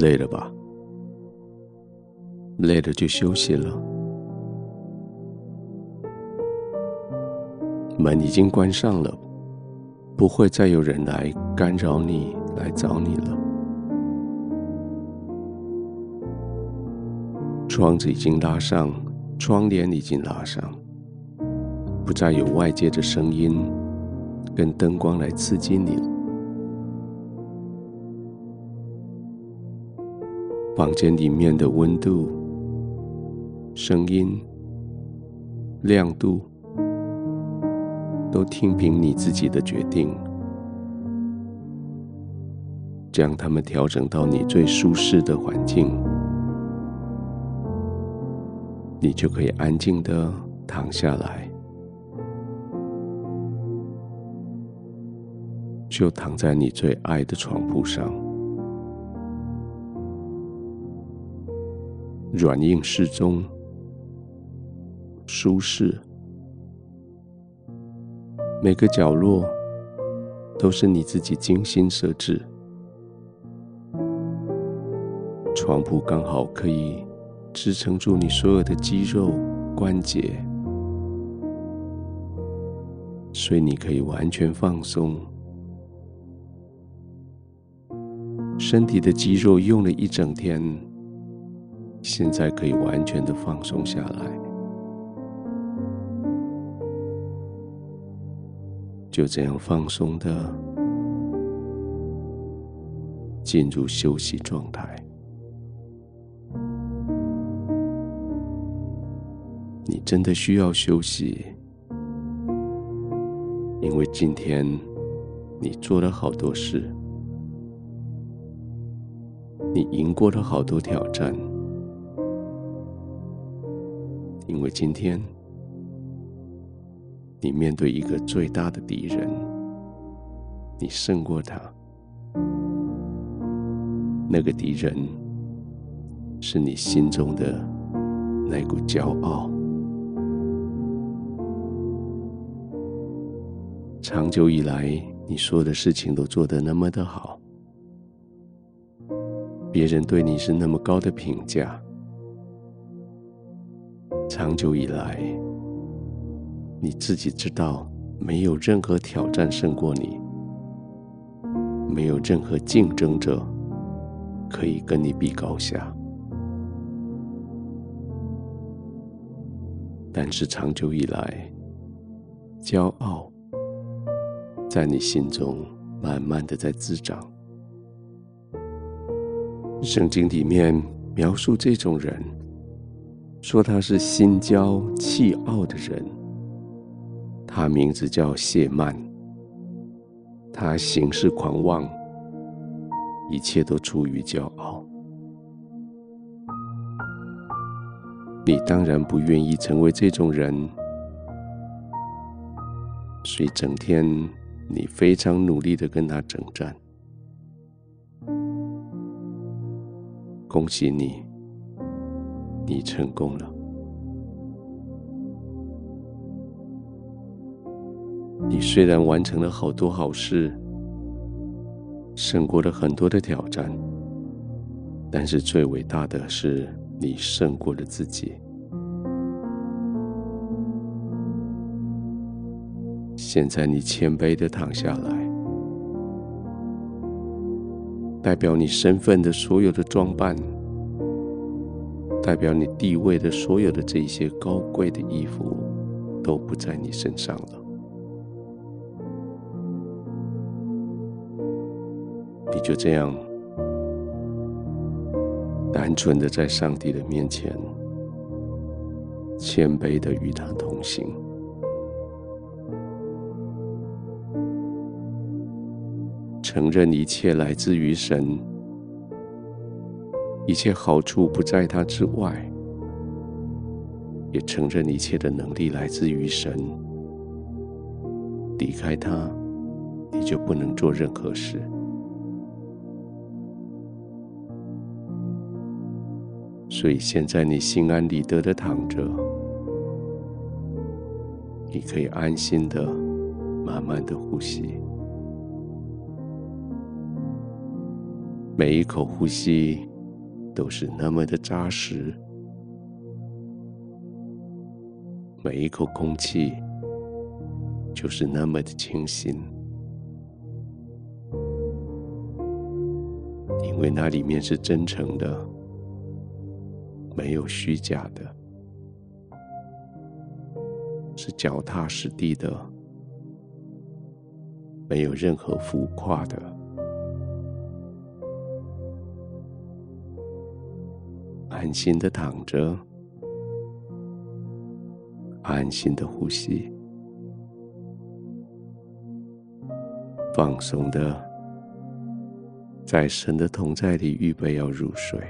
累了吧？累了就休息了。门已经关上了，不会再有人来干扰你，来找你了。窗子已经拉上，窗帘已经拉上，不再有外界的声音跟灯光来刺激你了。房间里面的温度、声音、亮度，都听凭你自己的决定，将它们调整到你最舒适的环境，你就可以安静的躺下来，就躺在你最爱的床铺上。软硬适中，舒适。每个角落都是你自己精心设置。床铺刚好可以支撑住你所有的肌肉关节，所以你可以完全放松。身体的肌肉用了一整天。现在可以完全的放松下来，就这样放松的进入休息状态。你真的需要休息，因为今天你做了好多事，你赢过了好多挑战。因为今天你面对一个最大的敌人，你胜过他。那个敌人是你心中的那股骄傲。长久以来，你所有的事情都做得那么的好，别人对你是那么高的评价。长久以来，你自己知道，没有任何挑战胜过你，没有任何竞争者可以跟你比高下。但是长久以来，骄傲在你心中慢慢的在滋长。圣经里面描述这种人。说他是心骄气傲的人，他名字叫谢曼，他行事狂妄，一切都出于骄傲。你当然不愿意成为这种人，所以整天你非常努力的跟他征战。恭喜你。你成功了。你虽然完成了好多好事，胜过了很多的挑战，但是最伟大的是你胜过了自己。现在你谦卑的躺下来，代表你身份的所有的装扮。代表你地位的所有的这些高贵的衣服都不在你身上了，你就这样单纯的在上帝的面前谦卑的与他同行，承认一切来自于神。一切好处不在他之外，也承认一切的能力来自于神。离开他，你就不能做任何事。所以现在你心安理得的躺着，你可以安心的、慢慢的呼吸。每一口呼吸都是那么的扎实，每一口空气就是那么的清新，因为那里面是真诚的，没有虚假的，是脚踏实地的，没有任何浮夸的。安心的躺着，安心的呼吸，放松的在神的同在里预备要入睡。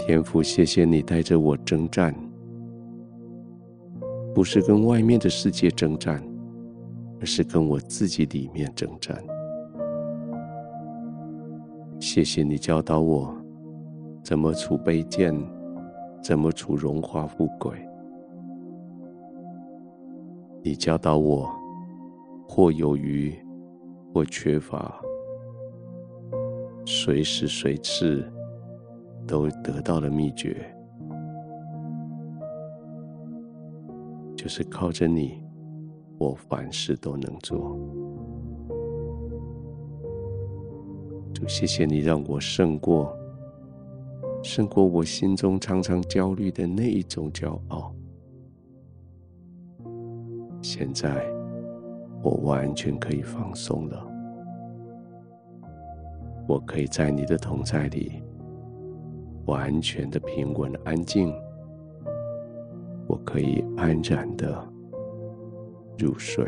天父，谢谢你带着我征战，不是跟外面的世界征战，而是跟我自己里面征战。谢谢你教导我怎么处卑贱，怎么处荣华富贵。你教导我或有余，或缺乏，随时随地都得到了秘诀，就是靠着你，我凡事都能做。谢谢你让我胜过，胜过我心中常常焦虑的那一种骄傲。现在我完全可以放松了，我可以在你的同在里完全的平稳安静，我可以安然的入睡。